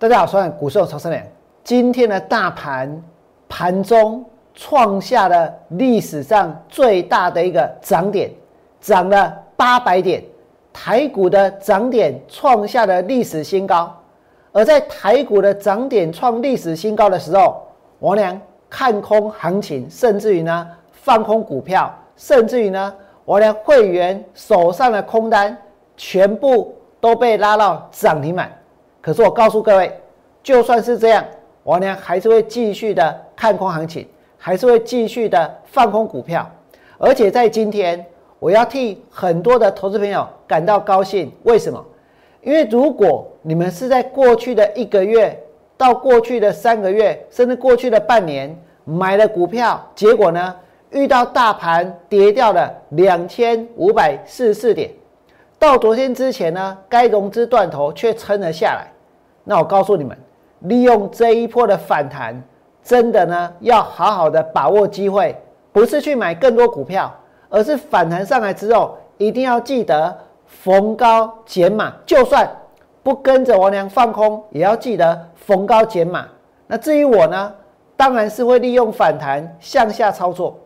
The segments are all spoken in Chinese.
大家好，我是股市曹生良。今天的大盘盘中创下了历史上最大的一个涨点，涨了八百点，台股的涨点创下了历史新高。而在台股的涨点创历史新高的时候，王良看空行情，甚至于呢放空股票，甚至于呢王良会员手上的空单全部都被拉到涨停板。可是我告诉各位，就算是这样，王良还是会继续的看空行情，还是会继续的放空股票。而且在今天，我要替很多的投资朋友感到高兴。为什么？因为如果你们是在过去的一个月到过去的三个月，甚至过去的半年买了股票，结果呢遇到大盘跌掉了两千五百四十四点，到昨天之前呢该融资断头却撑了下来，那我告诉你们，利用这一波的反弹，真的呢要好好的把握机会，不是去买更多股票，而是反弹上来之后一定要记得。逢高减码，就算不跟着王良放空，也要记得逢高减码。那至于我呢，当然是会利用反弹向下操作。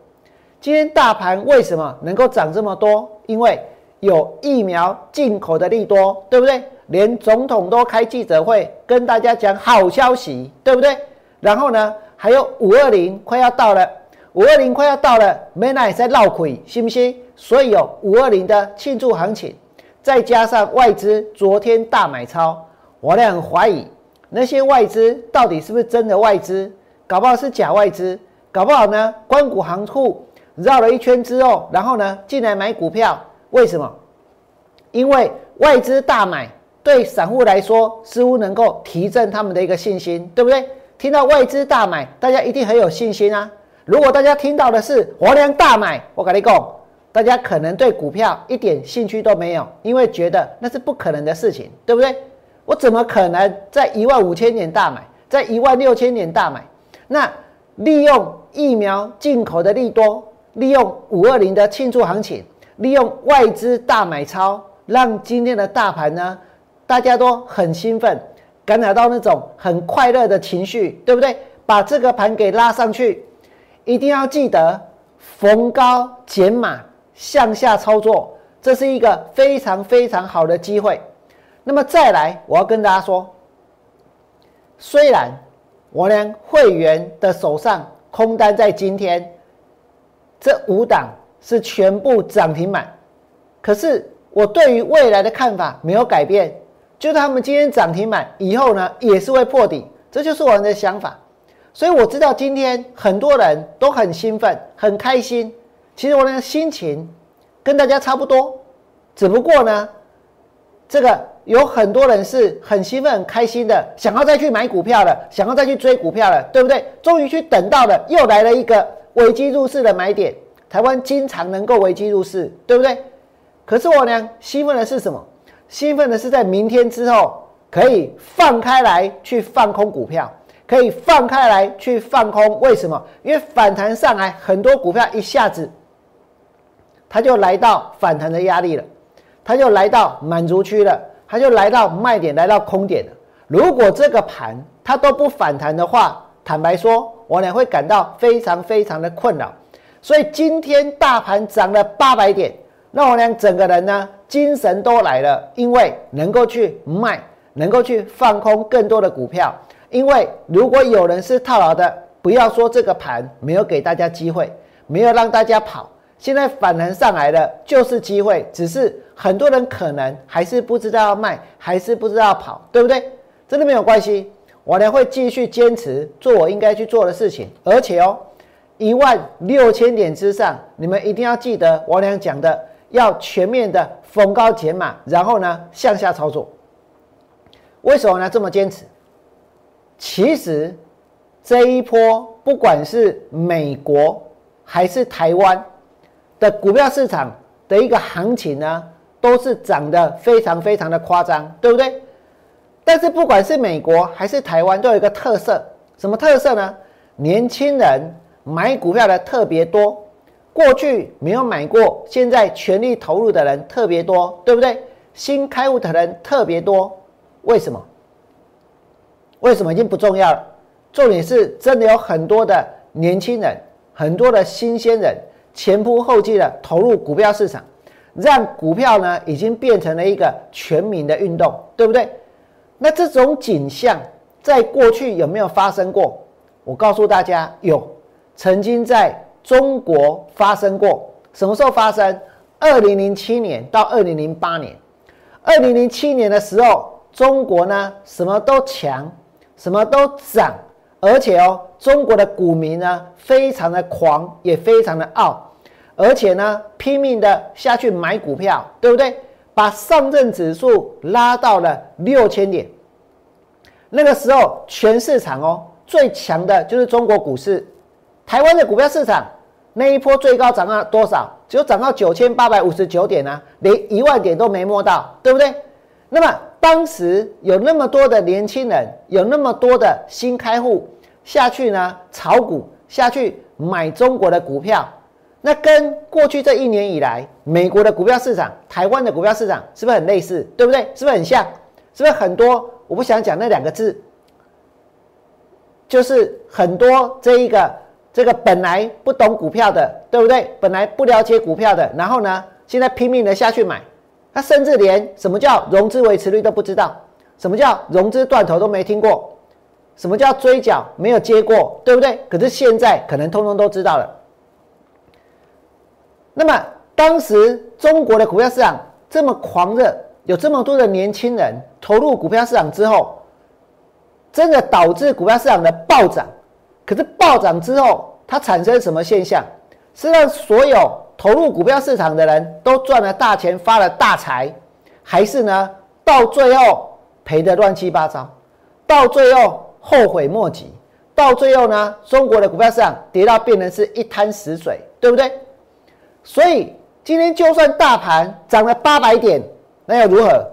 今天大盘为什么能够涨这么多？因为有疫苗进口的利多，对不对？连总统都开记者会跟大家讲好消息，对不对？然后呢，还有五二零快要到了，五二零快要到了，没奈在闹鬼，信不信？所以有五二零的庆祝行情。再加上外资昨天大买超，我俩很怀疑那些外资到底是不是真的外资，搞不好是假外资，搞不好呢，关谷行库绕了一圈之后，然后呢进来买股票，为什么？因为外资大买对散户来说似乎能够提振他们的一个信心，对不对？听到外资大买，大家一定很有信心啊。如果大家听到的是我俩大买，我跟你讲。大家可能对股票一点兴趣都没有，因为觉得那是不可能的事情，对不对？我怎么可能在一万五千点大买，在一万六千点大买？那利用疫苗进口的利多，利用五二零的庆祝行情，利用外资大买超，让今天的大盘呢，大家都很兴奋，感染到那种很快乐的情绪，对不对？把这个盘给拉上去，一定要记得逢高减码。向下操作，这是一个非常非常好的机会。那么再来，我要跟大家说，虽然我连会员的手上空单在今天这五档是全部涨停板，可是我对于未来的看法没有改变，就他们今天涨停板以后呢，也是会破底，这就是我们的想法。所以我知道今天很多人都很兴奋，很开心。其实我的心情跟大家差不多，只不过呢，这个有很多人是很兴奋、很开心的，想要再去买股票了，想要再去追股票了，对不对？终于去等到了，又来了一个危机入市的买点。台湾经常能够危机入市，对不对？可是我呢，兴奋的是什么？兴奋的是在明天之后可以放开来去放空股票。可以放开来去放空，为什么？因为反弹上来，很多股票一下子。它就来到反弹的压力了，它就来到满足区了，它就来到卖点，来到空点了。如果这个盘它都不反弹的话，坦白说，我俩会感到非常非常的困扰。所以今天大盘涨了八百点，那我俩整个人呢精神都来了，因为能够去卖，能够去放空更多的股票。因为如果有人是套牢的，不要说这个盘没有给大家机会，没有让大家跑。现在反弹上来了，就是机会，只是很多人可能还是不知道要卖，还是不知道要跑，对不对？真的没有关系，我呢会继续坚持做我应该去做的事情，而且哦，一万六千点之上，你们一定要记得我俩讲的，要全面的逢高减码，然后呢向下操作。为什么呢这么坚持？其实这一波不管是美国还是台湾。的股票市场的一个行情呢，都是涨得非常非常的夸张，对不对？但是不管是美国还是台湾，都有一个特色，什么特色呢？年轻人买股票的特别多，过去没有买过，现在全力投入的人特别多，对不对？新开户的人特别多，为什么？为什么已经不重要了？重点是真的有很多的年轻人，很多的新鲜人前仆后继的投入股票市场，让股票呢已经变成了一个全民的运动，对不对？那这种景象在过去有没有发生过？我告诉大家，有，曾经在中国发生过。什么时候发生？二零零七年到二零零八年。二零零七年的时候，中国呢什么都强，什么都涨。而且哦，中国的股民呢，非常的狂，也非常的傲，而且呢，拼命的下去买股票，对不对？把上证指数拉到了六千点。那个时候，全市场哦，最强的就是中国股市。台湾的股票市场那一波最高涨到多少？只有涨到九千八百五十九点啊，连一万点都没摸到，对不对？那么当时有那么多的年轻人，有那么多的新开户。下去呢，炒股下去买中国的股票，那跟过去这一年以来美国的股票市场、台湾的股票市场是不是很类似？对不对？是不是很像？是不是很多？我不想讲那两个字，就是很多这一个这个本来不懂股票的，对不对？本来不了解股票的，然后呢，现在拼命的下去买，他甚至连什么叫融资维持率都不知道，什么叫融资断头都没听过。什么叫追缴没有接过，对不对？可是现在可能通通都知道了。那么当时中国的股票市场这么狂热，有这么多的年轻人投入股票市场之后，真的导致股票市场的暴涨。可是暴涨之后，它产生什么现象？是让所有投入股票市场的人都赚了大钱，发了大财，还是呢？到最后赔得乱七八糟，到最后。后悔莫及，到最后呢，中国的股票市场跌到变成是一滩死水，对不对？所以今天就算大盘涨了八百点，那又如何？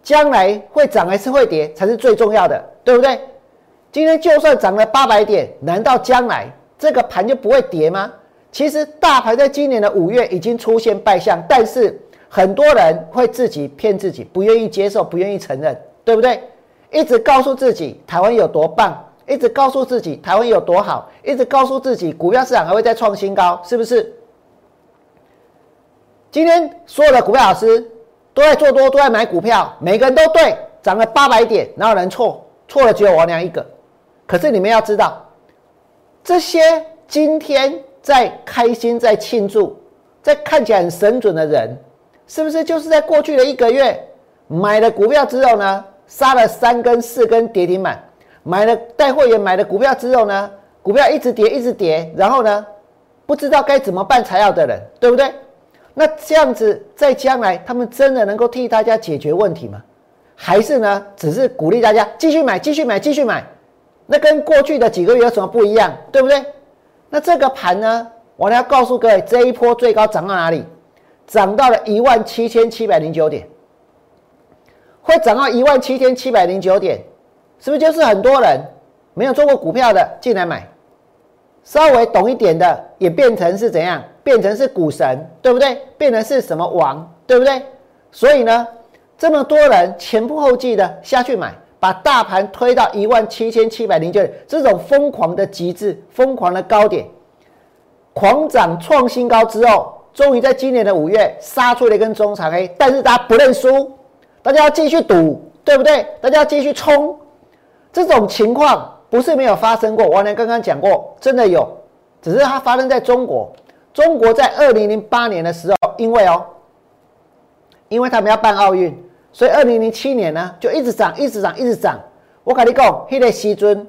将来会涨还是会跌才是最重要的，对不对？今天就算涨了八百点，难道将来这个盘就不会跌吗？其实大盘在今年的五月已经出现败相，但是很多人会自己骗自己，不愿意接受，不愿意承认，对不对？一直告诉自己台湾有多棒，一直告诉自己台湾有多好，一直告诉自己股票市场还会再创新高，是不是？今天所有的股票老师都在做多，都在买股票，每个人都对，涨了八百点，哪有人错？错了只有王良一个。可是你们要知道，这些今天在开心、在庆祝、在看起来很神准的人，是不是就是在过去的一个月买了股票之后呢？杀了三根四根跌停板，买了带会员买了股票之后呢，股票一直跌一直跌，然后呢，不知道该怎么办才要的人，对不对？那这样子在将来，他们真的能够替大家解决问题吗？还是呢，只是鼓励大家继续买，继续买，继续买？那跟过去的几个月有什么不一样？对不对？那这个盘呢，我要告诉各位，这一波最高涨到哪里？涨到了一万七千七百零九点。会涨到一万七千七百零九点，是不是就是很多人没有做过股票的进来买，稍微懂一点的也变成是怎样？变成是股神，对不对？变成是什么王，对不对？所以呢，这么多人前仆后继的下去买，把大盘推到一万七千七百零九点，这种疯狂的极致、疯狂的高点，狂涨创新高之后，终于在今年的五月杀出了一根中长黑，但是大家不认输。大家要继续赌，对不对？大家要继续冲，这种情况不是没有发生过。王良刚刚讲过，真的有，只是它发生在中国。中国在二零零八年的时候，因为哦，因为他们要办奥运，所以二零零七年呢就一直涨，一直涨，一直涨。我跟你讲，那个时阵，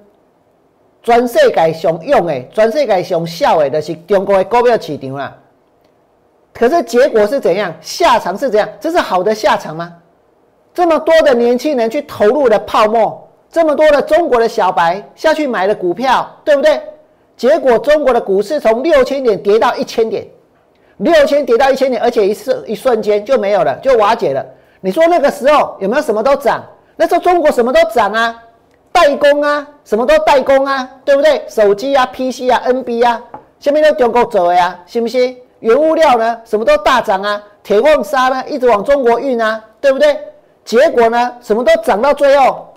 全世界上用的、全世界上效的，就是中国的股票市场啦。可是结果是怎样？下场是怎样？这是好的下场吗？这么多的年轻人去投入了泡沫，这么多的中国的小白下去买了股票，对不对？结果中国的股市从六千点跌到一千点，六千跌到一千点，而且一瞬一瞬间就没有了，就瓦解了。你说那个时候有没有什么都涨？那时候中国什么都涨啊，代工啊，什么都代工啊，对不对？手机啊、PC 啊、NB 啊，下面都中国走呀，信不信？原物料呢，什么都大涨啊，铁矿砂呢，一直往中国运啊，对不对？结果呢，什么都涨到最后，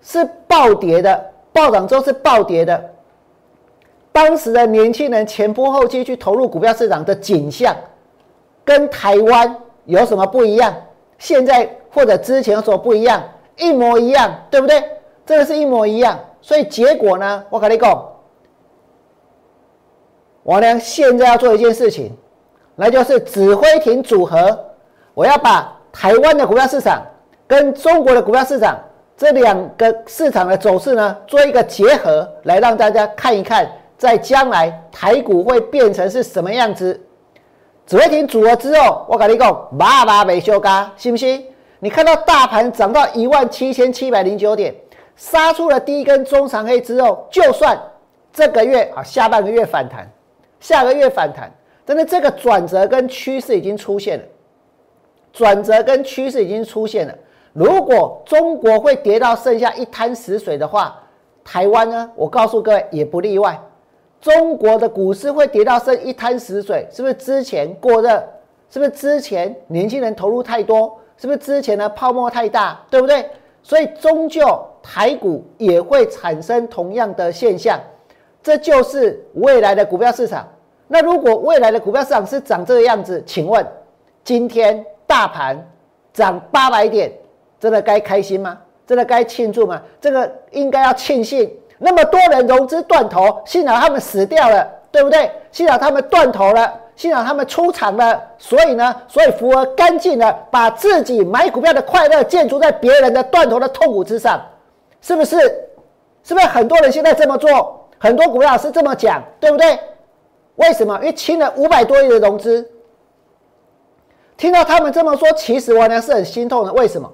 是暴跌的，暴涨之后是暴跌的。当时的年轻人前仆后继去投入股票市场的景象，跟台湾有什么不一样？现在或者之前有什么不一样？一模一样，对不对？真的是一模一样。所以结果呢？我跟你讲，王良现在要做一件事情，那就是指挥庭组合。我要把台湾的股票市场跟中国的股票市场这两个市场的走势呢，做一个结合，来让大家看一看，在将来台股会变成是什么样子。紫微庭组合之后，我跟你讲，麻麻没修嘎，信不信？你看到大盘涨到一万七千七百零九点，杀出了第一根中长黑之后，就算这个月啊下半个月反弹，下个月反弹，但是这个转折跟趋势已经出现了，转折跟趋势已经出现了。如果中国会跌到剩下一滩死水的话，台湾呢？我告诉各位也不例外。中国的股市会跌到剩一滩死水，是不是之前过热？是不是之前年轻人投入太多？是不是之前的泡沫太大？对不对？所以终究台股也会产生同样的现象，这就是未来的股票市场。那如果未来的股票市场是长这个样子，请问今天大盘涨八百点，真的该开心吗？真的该庆祝吗？这个应该要庆幸。那么多人融资断头，幸好他们死掉了，对不对？幸好他们断头了，幸好他们出场了，所以呢，所以福尔干净的把自己买股票的快乐建筑在别人的断头的痛苦之上，是不是？是不是很多人现在这么做？很多股票是这么讲，对不对？为什么？因为清了五百多亿的融资。听到他们这么说，其实我呢是很心痛的。为什么？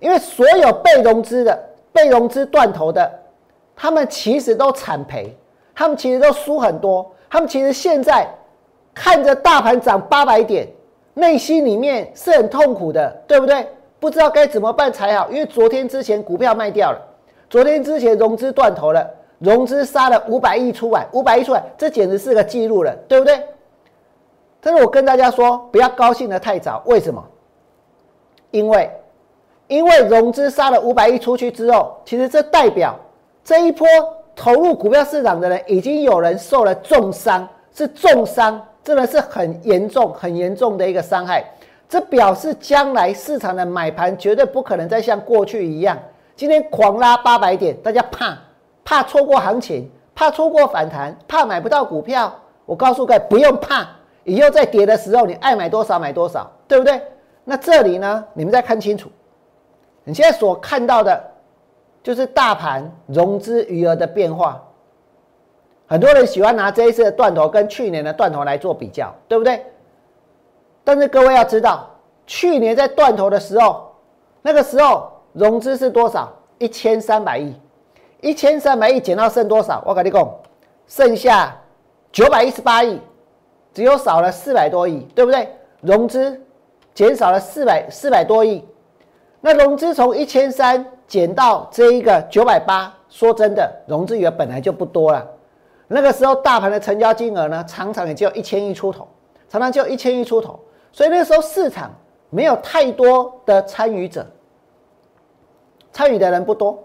因为所有被融资的、被融资断头的。他们其实都惨赔，他们其实都输很多，他们其实现在看着大盘涨八百点，内心里面是很痛苦的，对不对？不知道该怎么办才好，因为昨天之前股票卖掉了，昨天之前融资断头了，融资杀了五百亿出来，五百亿出来，这简直是个记录了，对不对？但是我跟大家说，不要高兴的太早，为什么？因为因为融资杀了五百亿出去之后，其实这代表。这一波投入股票市场的人，已经有人受了重伤，是重伤，真的是很严重、很严重的一个伤害。这表示将来市场的买盘绝对不可能再像过去一样，今天狂拉八百点，大家怕怕错过行情，怕错过反弹，怕买不到股票。我告诉各位，不用怕，以后在跌的时候，你爱买多少买多少，对不对？那这里呢，你们再看清楚，你现在所看到的。就是大盘融资余额的变化，很多人喜欢拿这一次的断头跟去年的断头来做比较，对不对？但是各位要知道，去年在断头的时候，那个时候融资是多少？一千三百亿，一千三百亿减到剩多少？我跟你讲，剩下九百一十八亿，只有少了四百多亿，对不对？融资减少了四百四百多亿，那融资从一千三。减到这一个九百八，说真的，融资余额本来就不多了。那个时候大盘的成交金额呢，常常也就一千亿出头，常常就一千亿出头。所以那时候市场没有太多的参与者，参与的人不多。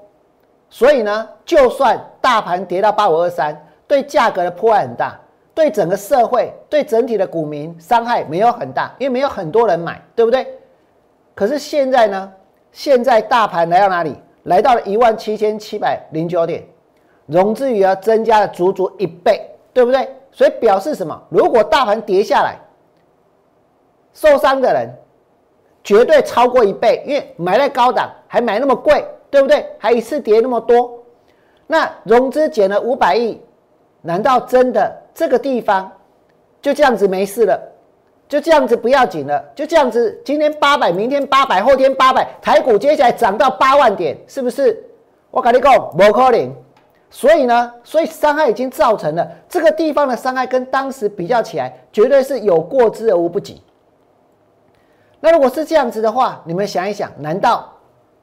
所以呢，就算大盘跌到八五二三，对价格的破坏很大，对整个社会、对整体的股民伤害没有很大，因为没有很多人买，对不对？可是现在呢？现在大盘来到哪里？来到了一万七千七百零九点，融资余额增加了足足一倍，对不对？所以表示什么？如果大盘跌下来，受伤的人绝对超过一倍，因为买在高档还买那么贵，对不对？还一次跌那么多，那融资减了五百亿，难道真的这个地方就这样子没事了？就这样子不要紧了，就这样子，今天八百，明天八百，后天八百，台股接下来涨到八万点，是不是？我跟你讲，不可能。所以呢，所以伤害已经造成了，这个地方的伤害跟当时比较起来，绝对是有过之而无不及。那如果是这样子的话，你们想一想，难道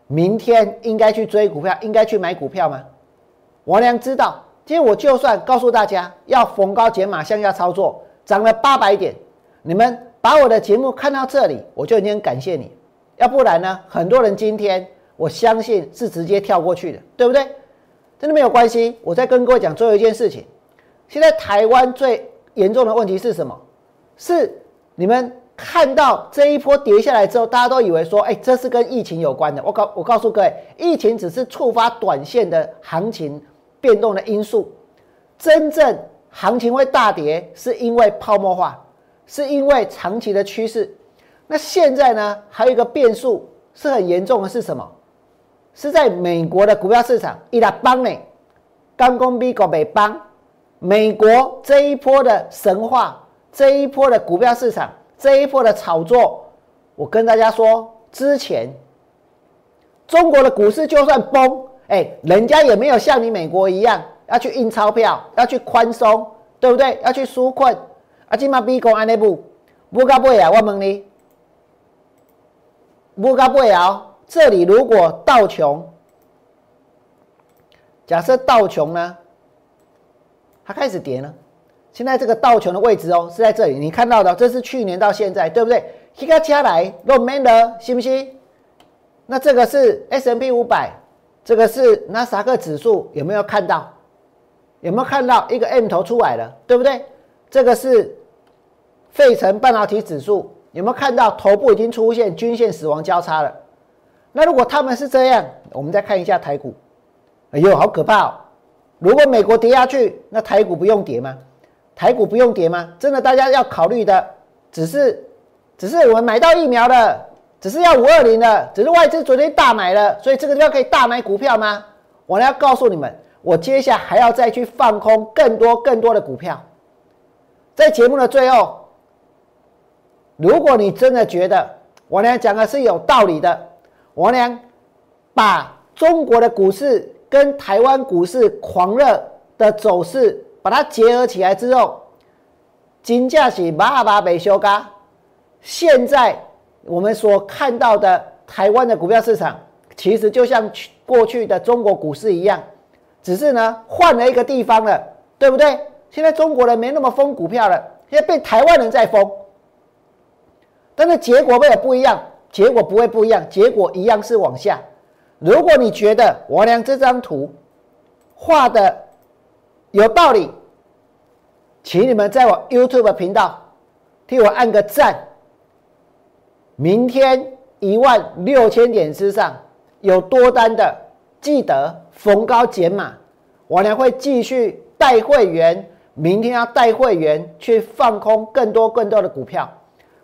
明天应该去追股票，应该去买股票吗？王良知道，今天我就算告诉大家要逢高减码向下操作，涨了八百点。你们把我的节目看到这里，我就已经感谢你。要不然呢，很多人今天我相信是直接跳过去的，对不对？真的没有关系。我再跟各位讲最后一件事情，现在台湾最严重的问题是什么？是你们看到这一波跌下来之后，大家都以为说，哎，这是跟疫情有关的。我告我告诉各位，疫情只是触发短线的行情变动的因素，真正行情会大跌，是因为泡沫化，是因为长期的趋势。那现在呢，还有一个变数是很严重的，是什么？是在美国的股票市场，伊拉邦呢，刚公比国美邦，美国这一波的神话，这一波的股票市场，这一波的炒作，我跟大家说，之前中国的股市就算崩，哎，人家也没有像你美国一样要去印钞票，要去宽松，对不对？要去纾困，啊，今嘛美国安尼不，不搞不啊，我问你。不高不摇，这里如果道琼，假设道琼呢，它开始跌呢，现在这个道琼的位置哦是在这里，你看到的，这是去年到现在，对不对？一个加来落没了，信不信？那这个是 S M P 五百，这个是纳斯达克指数，有没有看到？有没有看到一个 M 头出来了，对不对？这个是费城半导体指数。有没有看到头部已经出现均线死亡交叉了？那如果他们是这样，我们再看一下台股。哎呦，好可怕！哦！如果美国跌下去，那台股不用跌吗？台股不用跌吗？真的，大家要考虑的只是，只是我们买到疫苗了，只是要五二零的，只是外资昨天大买了，所以这个地方可以大买股票吗？我要告诉你们，我接下来还要再去放空更多更多的股票。在节目的最后。如果你真的觉得我娘讲的是有道理的，我娘把中国的股市跟台湾股市狂热的走势把它结合起来之后，金价是马马被修嘎。现在我们所看到的台湾的股票市场，其实就像去过去的中国股市一样，只是呢换了一个地方了，对不对？现在中国人没那么疯股票了，现在被台湾人在疯。但是结果会有不一样，结果不会不一样，结果一样是往下。如果你觉得我俩这张图画的有道理，请你们在我 YouTube 频道替我按个赞。明天一万六千点之上有多单的，记得逢高减码。我俩会继续带会员，明天要带会员去放空更多更多的股票。